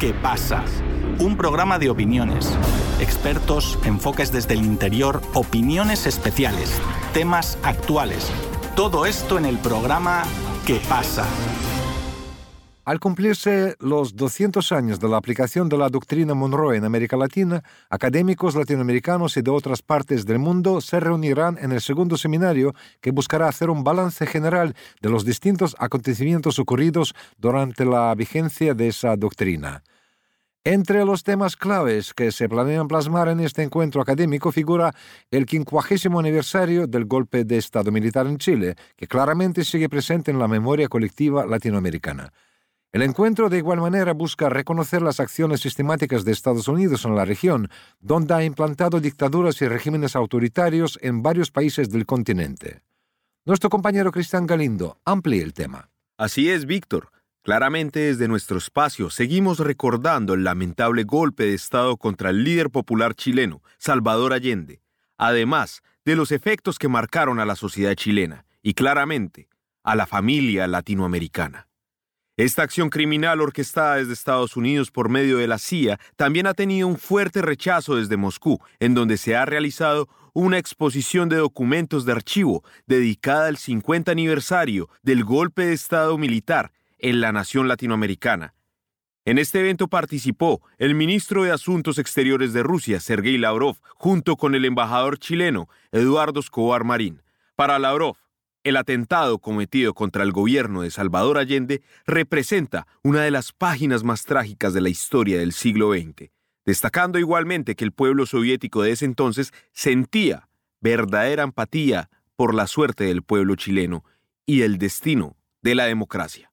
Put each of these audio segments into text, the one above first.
¿Qué pasa? Un programa de opiniones, expertos, enfoques desde el interior, opiniones especiales, temas actuales. Todo esto en el programa ¿Qué pasa? Al cumplirse los 200 años de la aplicación de la doctrina Monroe en América Latina, académicos latinoamericanos y de otras partes del mundo se reunirán en el segundo seminario que buscará hacer un balance general de los distintos acontecimientos ocurridos durante la vigencia de esa doctrina. Entre los temas claves que se planean plasmar en este encuentro académico figura el quincuagésimo aniversario del golpe de Estado militar en Chile, que claramente sigue presente en la memoria colectiva latinoamericana. El encuentro de igual manera busca reconocer las acciones sistemáticas de Estados Unidos en la región, donde ha implantado dictaduras y regímenes autoritarios en varios países del continente. Nuestro compañero Cristian Galindo amplía el tema. Así es, Víctor. Claramente desde nuestro espacio seguimos recordando el lamentable golpe de Estado contra el líder popular chileno, Salvador Allende, además de los efectos que marcaron a la sociedad chilena y claramente a la familia latinoamericana. Esta acción criminal orquestada desde Estados Unidos por medio de la CIA también ha tenido un fuerte rechazo desde Moscú, en donde se ha realizado una exposición de documentos de archivo dedicada al 50 aniversario del golpe de Estado militar en la nación latinoamericana. En este evento participó el ministro de Asuntos Exteriores de Rusia, Sergei Lavrov, junto con el embajador chileno, Eduardo Escobar Marín. Para Lavrov, el atentado cometido contra el gobierno de Salvador Allende representa una de las páginas más trágicas de la historia del siglo XX, destacando igualmente que el pueblo soviético de ese entonces sentía verdadera empatía por la suerte del pueblo chileno y el destino de la democracia.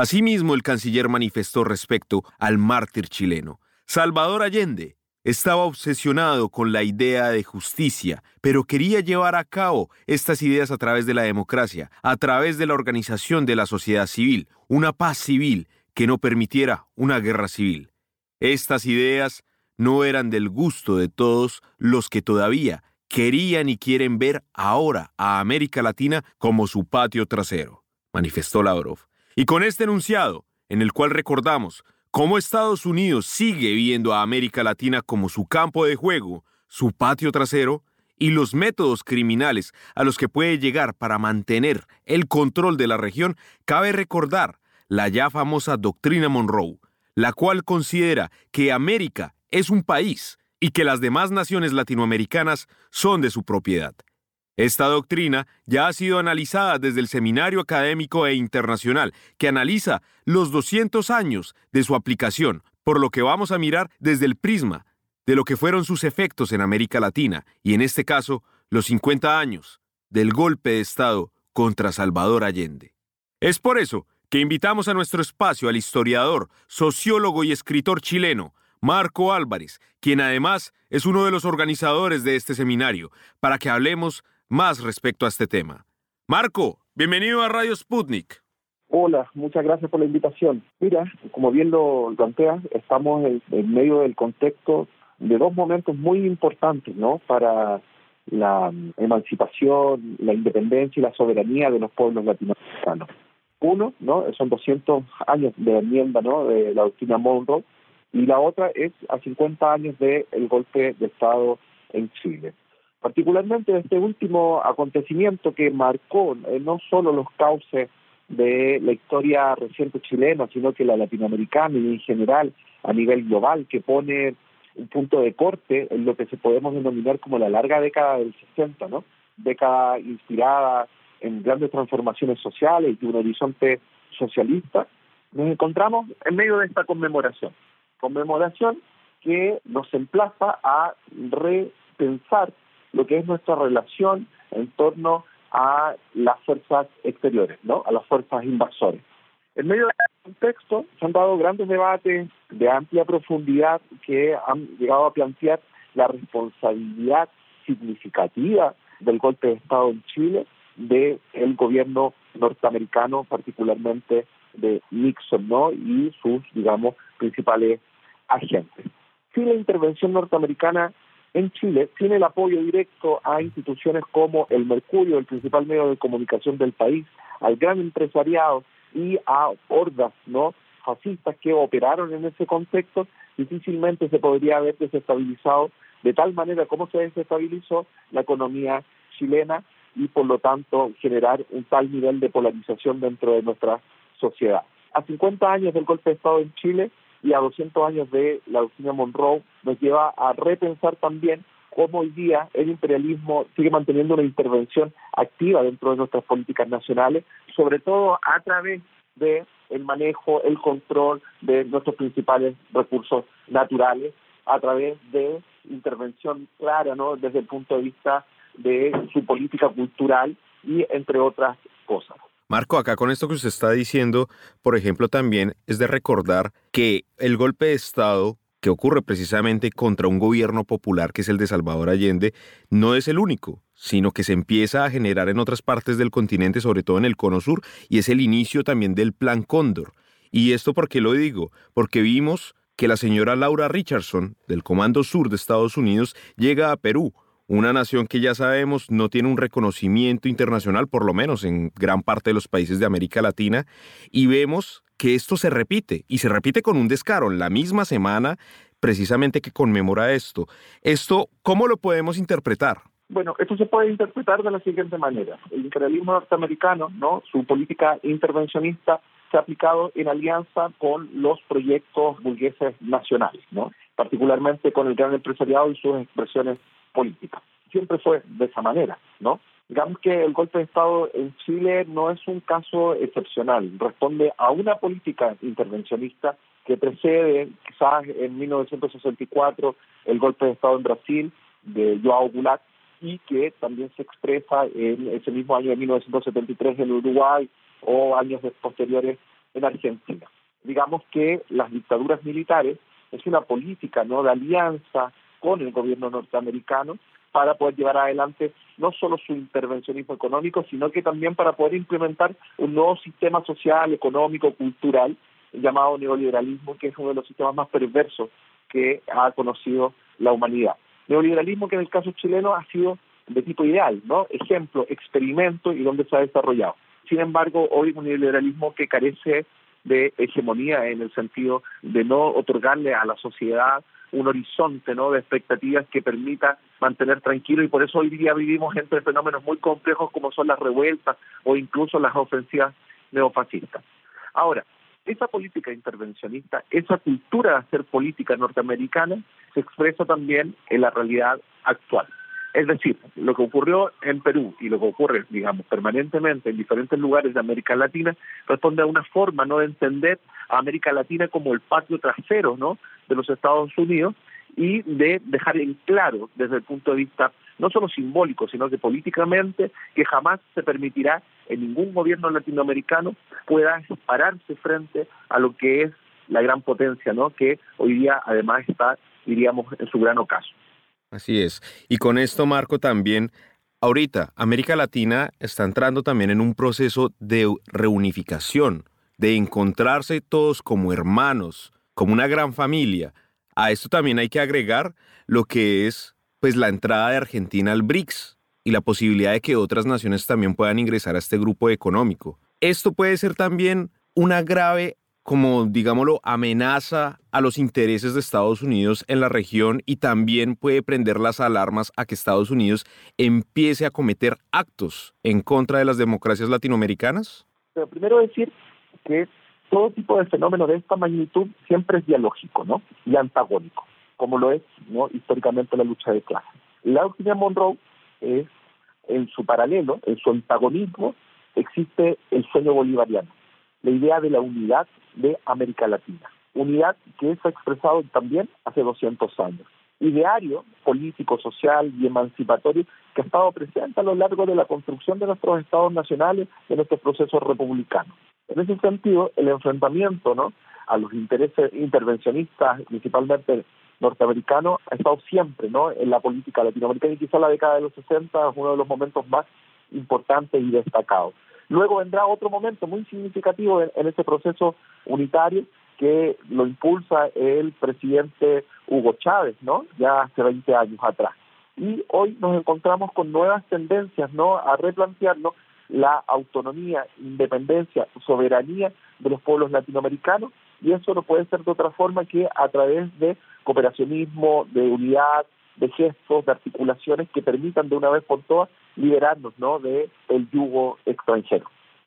Asimismo, el canciller manifestó respecto al mártir chileno. Salvador Allende estaba obsesionado con la idea de justicia, pero quería llevar a cabo estas ideas a través de la democracia, a través de la organización de la sociedad civil, una paz civil que no permitiera una guerra civil. Estas ideas no eran del gusto de todos los que todavía querían y quieren ver ahora a América Latina como su patio trasero, manifestó Lavrov. Y con este enunciado, en el cual recordamos cómo Estados Unidos sigue viendo a América Latina como su campo de juego, su patio trasero, y los métodos criminales a los que puede llegar para mantener el control de la región, cabe recordar la ya famosa doctrina Monroe, la cual considera que América es un país y que las demás naciones latinoamericanas son de su propiedad. Esta doctrina ya ha sido analizada desde el Seminario Académico e Internacional, que analiza los 200 años de su aplicación, por lo que vamos a mirar desde el prisma de lo que fueron sus efectos en América Latina y en este caso los 50 años del golpe de Estado contra Salvador Allende. Es por eso que invitamos a nuestro espacio al historiador, sociólogo y escritor chileno, Marco Álvarez, quien además es uno de los organizadores de este seminario, para que hablemos más respecto a este tema. Marco, bienvenido a Radio Sputnik. Hola, muchas gracias por la invitación. Mira, como bien lo planteas, estamos en, medio del contexto de dos momentos muy importantes, ¿no? Para la emancipación, la independencia y la soberanía de los pueblos latinoamericanos. Uno, ¿no? Son 200 años de enmienda, ¿no? De la doctrina Monroe y la otra es a 50 años del golpe de Estado en Chile particularmente este último acontecimiento que marcó eh, no solo los cauces de la historia reciente chilena, sino que la latinoamericana y en general a nivel global, que pone un punto de corte en lo que se podemos denominar como la larga década del 60, ¿no? Década inspirada en grandes transformaciones sociales y un horizonte socialista, nos encontramos en medio de esta conmemoración. Conmemoración que nos emplaza a repensar lo que es nuestra relación en torno a las fuerzas exteriores, ¿no? a las fuerzas invasoras. En medio de este contexto se han dado grandes debates de amplia profundidad que han llegado a plantear la responsabilidad significativa del golpe de Estado en Chile del gobierno norteamericano, particularmente de Nixon, ¿no? Y sus, digamos, principales agentes. Si la intervención norteamericana en Chile tiene el apoyo directo a instituciones como el Mercurio, el principal medio de comunicación del país, al gran empresariado y a hordas no fascistas que operaron en ese contexto, difícilmente se podría haber desestabilizado de tal manera como se desestabilizó la economía chilena y por lo tanto generar un tal nivel de polarización dentro de nuestra sociedad. A 50 años del golpe de Estado en Chile y a 200 años de la doctrina Monroe nos lleva a repensar también cómo hoy día el imperialismo sigue manteniendo una intervención activa dentro de nuestras políticas nacionales, sobre todo a través de el manejo, el control de nuestros principales recursos naturales a través de intervención clara, ¿no? Desde el punto de vista de su política cultural y entre otras cosas. Marco, acá con esto que usted está diciendo, por ejemplo, también es de recordar que el golpe de Estado que ocurre precisamente contra un gobierno popular que es el de Salvador Allende, no es el único, sino que se empieza a generar en otras partes del continente, sobre todo en el cono sur, y es el inicio también del Plan Cóndor. ¿Y esto por qué lo digo? Porque vimos que la señora Laura Richardson, del Comando Sur de Estados Unidos, llega a Perú, una nación que ya sabemos no tiene un reconocimiento internacional, por lo menos en gran parte de los países de América Latina, y vemos que esto se repite, y se repite con un descaro, en la misma semana precisamente que conmemora esto. Esto, ¿cómo lo podemos interpretar? Bueno, esto se puede interpretar de la siguiente manera. El imperialismo norteamericano, ¿no? su política intervencionista se ha aplicado en alianza con los proyectos burgueses nacionales, ¿no? particularmente con el gran empresariado y sus expresiones políticas. Siempre fue de esa manera, ¿no? Digamos que el golpe de Estado en Chile no es un caso excepcional, responde a una política intervencionista que precede quizás en 1964 el golpe de Estado en Brasil de Joao Goulart y que también se expresa en ese mismo año de 1973 en Uruguay o años posteriores en Argentina. Digamos que las dictaduras militares es una política no de alianza con el gobierno norteamericano para poder llevar adelante no solo su intervencionismo económico, sino que también para poder implementar un nuevo sistema social, económico, cultural, llamado neoliberalismo, que es uno de los sistemas más perversos que ha conocido la humanidad. Neoliberalismo que en el caso chileno ha sido de tipo ideal, ¿no? Ejemplo, experimento y donde se ha desarrollado. Sin embargo, hoy un neoliberalismo que carece de hegemonía en el sentido de no otorgarle a la sociedad un horizonte ¿no? de expectativas que permita mantener tranquilo y por eso hoy día vivimos entre fenómenos muy complejos como son las revueltas o incluso las ofensivas neofascistas. Ahora, esa política intervencionista, esa cultura de hacer política norteamericana se expresa también en la realidad actual. Es decir, lo que ocurrió en Perú y lo que ocurre, digamos, permanentemente en diferentes lugares de América Latina responde a una forma no de entender a América Latina como el patio trasero, ¿no? de los Estados Unidos y de dejar en claro desde el punto de vista no solo simbólico, sino que políticamente que jamás se permitirá en ningún gobierno latinoamericano pueda pararse frente a lo que es la gran potencia, ¿no? Que hoy día además está, diríamos, en su gran ocaso. Así es. Y con esto, Marco, también, ahorita América Latina está entrando también en un proceso de reunificación, de encontrarse todos como hermanos, como una gran familia. A esto también hay que agregar lo que es pues la entrada de Argentina al BRICS y la posibilidad de que otras naciones también puedan ingresar a este grupo económico. Esto puede ser también una grave como, digámoslo, amenaza a los intereses de Estados Unidos en la región y también puede prender las alarmas a que Estados Unidos empiece a cometer actos en contra de las democracias latinoamericanas? Pero primero decir que todo tipo de fenómeno de esta magnitud siempre es dialógico ¿no? y antagónico, como lo es ¿no? históricamente la lucha de clases. La doctrina Monroe es, en su paralelo, en su antagonismo, existe el sueño bolivariano, la idea de la unidad de América Latina. Unidad que se ha expresado también hace 200 años. Ideario político, social y emancipatorio que ha estado presente a lo largo de la construcción de nuestros estados nacionales en nuestros procesos republicanos. En ese sentido, el enfrentamiento ¿no? a los intereses intervencionistas, principalmente norteamericanos, ha estado siempre ¿no? en la política latinoamericana y quizá la década de los 60 es uno de los momentos más importantes y destacados. Luego vendrá otro momento muy significativo en, ese proceso unitario que lo impulsa el presidente Hugo Chávez, ¿no? Ya hace 20 años atrás. Y hoy nos encontramos con nuevas tendencias, ¿no? A replantearnos la autonomía, independencia, soberanía de los pueblos latinoamericanos y eso no puede ser de otra forma que a través de cooperacionismo, de unidad, de gestos, de articulaciones que permitan de una vez por todas liberarnos ¿no? de el yugo extranjero.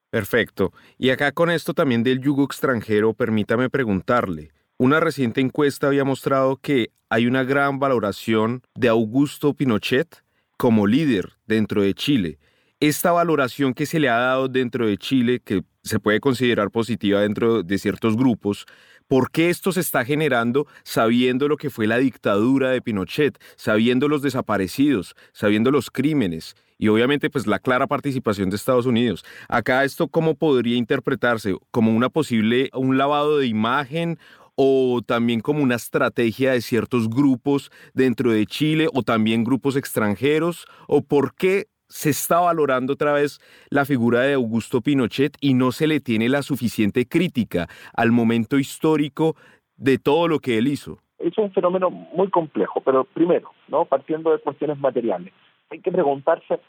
Perfecto. Y acá con esto también del yugo extranjero, permítame preguntarle. Una reciente encuesta había mostrado que hay una gran valoración de Augusto Pinochet como líder dentro de Chile. Esta valoración que se le ha dado dentro de Chile, que se puede considerar positiva dentro de ciertos grupos, ¿Por qué esto se está generando sabiendo lo que fue la dictadura de Pinochet, sabiendo los desaparecidos, sabiendo los crímenes y obviamente pues la clara participación de Estados Unidos? Acá esto cómo podría interpretarse como una posible un lavado de imagen o también como una estrategia de ciertos grupos dentro de Chile o también grupos extranjeros o por qué se está valorando otra vez la figura de Augusto Pinochet y no se le tiene la suficiente crítica al momento histórico de todo lo que él hizo. Es un fenómeno muy complejo, pero primero, no partiendo de cuestiones materiales, hay que preguntarse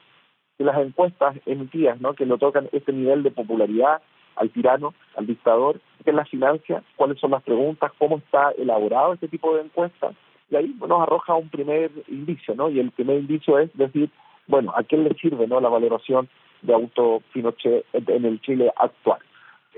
si las encuestas emitidas, ¿no? que lo tocan este nivel de popularidad al tirano, al dictador, qué es la financia, cuáles son las preguntas, cómo está elaborado este tipo de encuestas, y ahí nos arroja un primer indicio, ¿no? Y el primer indicio es decir, bueno, ¿a quién le sirve no la valoración de Auto Pinochet en el Chile actual?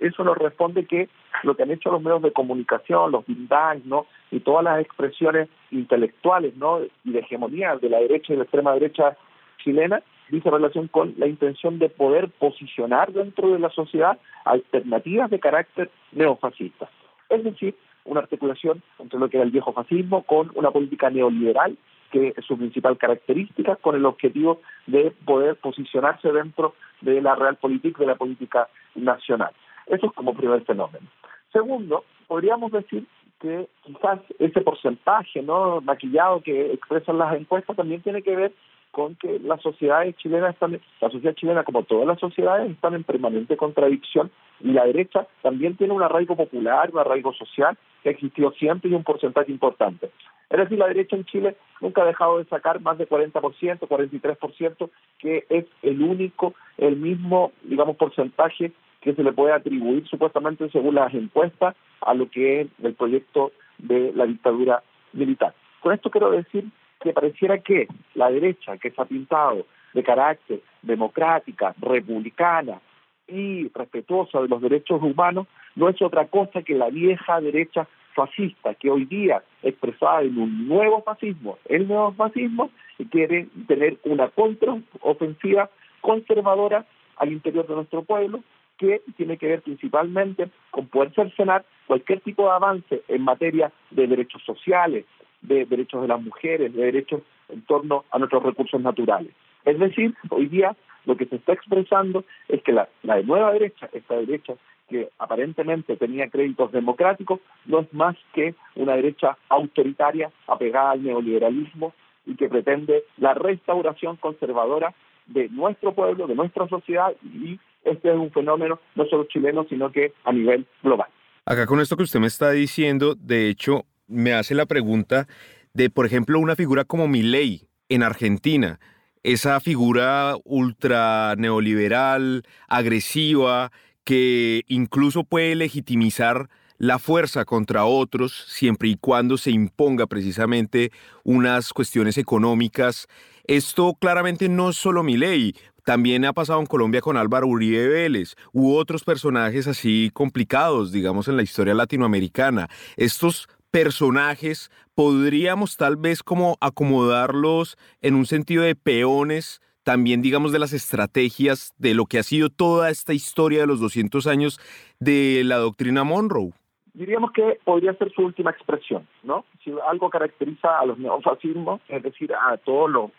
Eso nos responde que lo que han hecho los medios de comunicación, los think ¿no? y todas las expresiones intelectuales ¿no? y de hegemonía de la derecha y la extrema derecha chilena dice relación con la intención de poder posicionar dentro de la sociedad alternativas de carácter neofascista. Es decir, una articulación entre lo que era el viejo fascismo con una política neoliberal que es su principal característica, con el objetivo de poder posicionarse dentro de la realpolitik, de la política nacional. Eso es como primer fenómeno. Segundo, podríamos decir que quizás ese porcentaje no maquillado que expresan las encuestas también tiene que ver con que las sociedades chilenas están, la sociedad chilena como todas las sociedades están en permanente contradicción y la derecha también tiene un arraigo popular, un arraigo social que ha existido siempre y un porcentaje importante. Es decir, la derecha en Chile nunca ha dejado de sacar más de 40%, 43%, que es el único, el mismo, digamos, porcentaje que se le puede atribuir supuestamente según las encuestas a lo que es el proyecto de la dictadura militar. Con esto quiero decir que pareciera que la derecha, que se ha pintado de carácter democrática, republicana y respetuosa de los derechos humanos, no es otra cosa que la vieja derecha fascista que hoy día expresada en un nuevo fascismo, el nuevo fascismo, quiere tener una contraofensiva conservadora al interior de nuestro pueblo que tiene que ver principalmente con poder cercenar cualquier tipo de avance en materia de derechos sociales, de derechos de las mujeres, de derechos en torno a nuestros recursos naturales. Es decir, hoy día lo que se está expresando es que la, la nueva derecha, esta derecha que aparentemente tenía créditos democráticos, no es más que una derecha autoritaria apegada al neoliberalismo y que pretende la restauración conservadora de nuestro pueblo, de nuestra sociedad y este es un fenómeno no solo chileno, sino que a nivel global. Acá con esto que usted me está diciendo, de hecho, me hace la pregunta de, por ejemplo, una figura como Milei en Argentina, esa figura ultra neoliberal, agresiva, que incluso puede legitimizar la fuerza contra otros siempre y cuando se imponga precisamente unas cuestiones económicas. Esto claramente no es solo mi ley, también ha pasado en Colombia con Álvaro Uribe Vélez u otros personajes así complicados, digamos, en la historia latinoamericana. Estos personajes podríamos tal vez como acomodarlos en un sentido de peones también digamos de las estrategias de lo que ha sido toda esta historia de los 200 años de la doctrina Monroe. Diríamos que podría ser su última expresión, ¿no? Si algo caracteriza a los neofascismos, es decir, a todos los,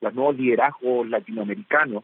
los nuevos liderazgos latinoamericanos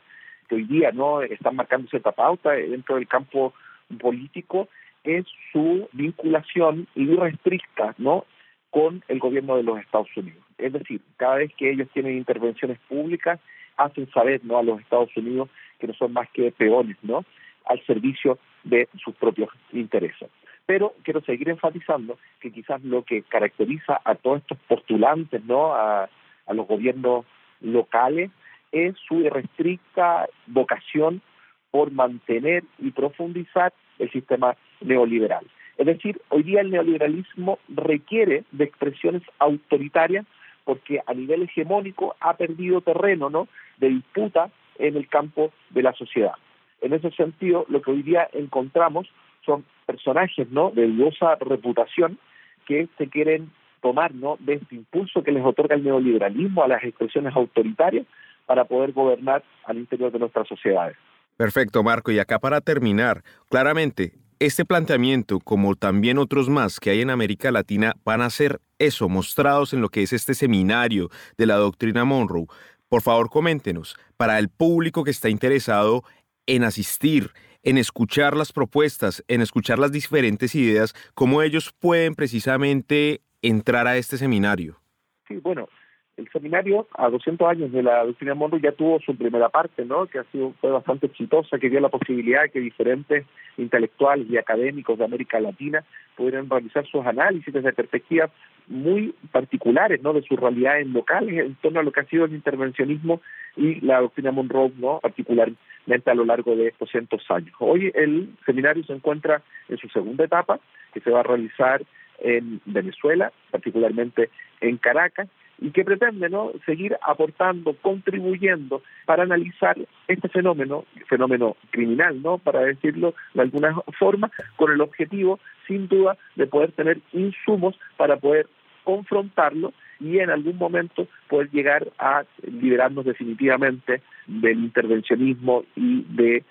que hoy día no están marcando cierta pauta dentro del campo político, es su vinculación irrestricta, ¿no? con el gobierno de los Estados Unidos. Es decir, cada vez que ellos tienen intervenciones públicas, hacen saber ¿no? a los Estados Unidos que no son más que peones ¿no? al servicio de sus propios intereses. Pero quiero seguir enfatizando que quizás lo que caracteriza a todos estos postulantes ¿no? a, los gobiernos locales es su irrestricta vocación por mantener y profundizar el sistema neoliberal. Es decir, hoy día el neoliberalismo requiere de expresiones autoritarias porque a nivel hegemónico ha perdido terreno ¿no? de disputa en el campo de la sociedad. En ese sentido, lo que hoy día encontramos son personajes ¿no? de dudosa reputación que se quieren tomar ¿no? de este impulso que les otorga el neoliberalismo a las expresiones autoritarias para poder gobernar al interior de nuestras sociedades. Perfecto, Marco. Y acá para terminar, claramente, este planteamiento, como también otros más que hay en América Latina, van a ser eso, mostrados en lo que es este seminario de la doctrina Monroe. Por favor, coméntenos, para el público que está interesado en asistir, en escuchar las propuestas, en escuchar las diferentes ideas, cómo ellos pueden precisamente entrar a este seminario. Sí, bueno, el seminario a 200 años de la doctrina Monroe ya tuvo su primera parte, ¿no? Que ha sido fue bastante exitosa, que dio la posibilidad de que diferentes intelectuales y académicos de América Latina pudieran realizar sus análisis desde perspectivas muy particulares, ¿no? De sus realidades locales en torno a lo que ha sido el intervencionismo y la doctrina Monroe, ¿no? Particularmente a lo largo de estos cientos años. Hoy el seminario se encuentra en su segunda etapa, que se va a realizar en Venezuela, particularmente en Caracas, y que pretende ¿no? seguir aportando, contribuyendo para analizar este fenómeno, fenómeno criminal, ¿no? para decirlo de alguna forma, con el objetivo, sin duda, de poder tener insumos para poder confrontarlo y en algún momento poder llegar a liberarnos definitivamente del intervencionismo y de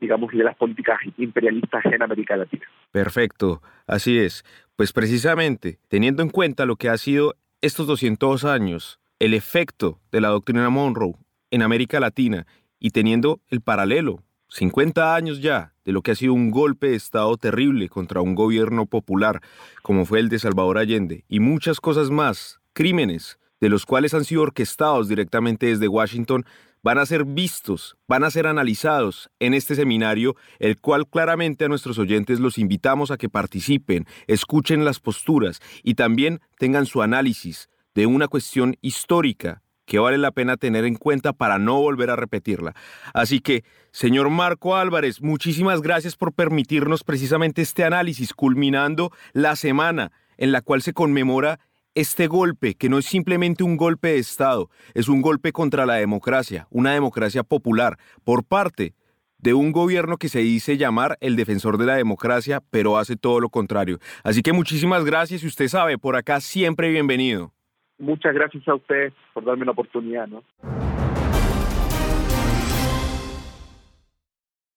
digamos, de las políticas imperialistas en América Latina. Perfecto, así es. Pues precisamente, teniendo en cuenta lo que ha sido estos 200 años, el efecto de la doctrina Monroe en América Latina y teniendo el paralelo, 50 años ya, de lo que ha sido un golpe de Estado terrible contra un gobierno popular como fue el de Salvador Allende y muchas cosas más, crímenes, de los cuales han sido orquestados directamente desde Washington, van a ser vistos, van a ser analizados en este seminario, el cual claramente a nuestros oyentes los invitamos a que participen, escuchen las posturas y también tengan su análisis de una cuestión histórica que vale la pena tener en cuenta para no volver a repetirla. Así que, señor Marco Álvarez, muchísimas gracias por permitirnos precisamente este análisis, culminando la semana en la cual se conmemora este golpe, que no es simplemente un golpe de Estado, es un golpe contra la democracia, una democracia popular, por parte de un gobierno que se dice llamar el defensor de la democracia, pero hace todo lo contrario. Así que muchísimas gracias y usted sabe, por acá siempre bienvenido. Muchas gracias a usted por darme la oportunidad, ¿no?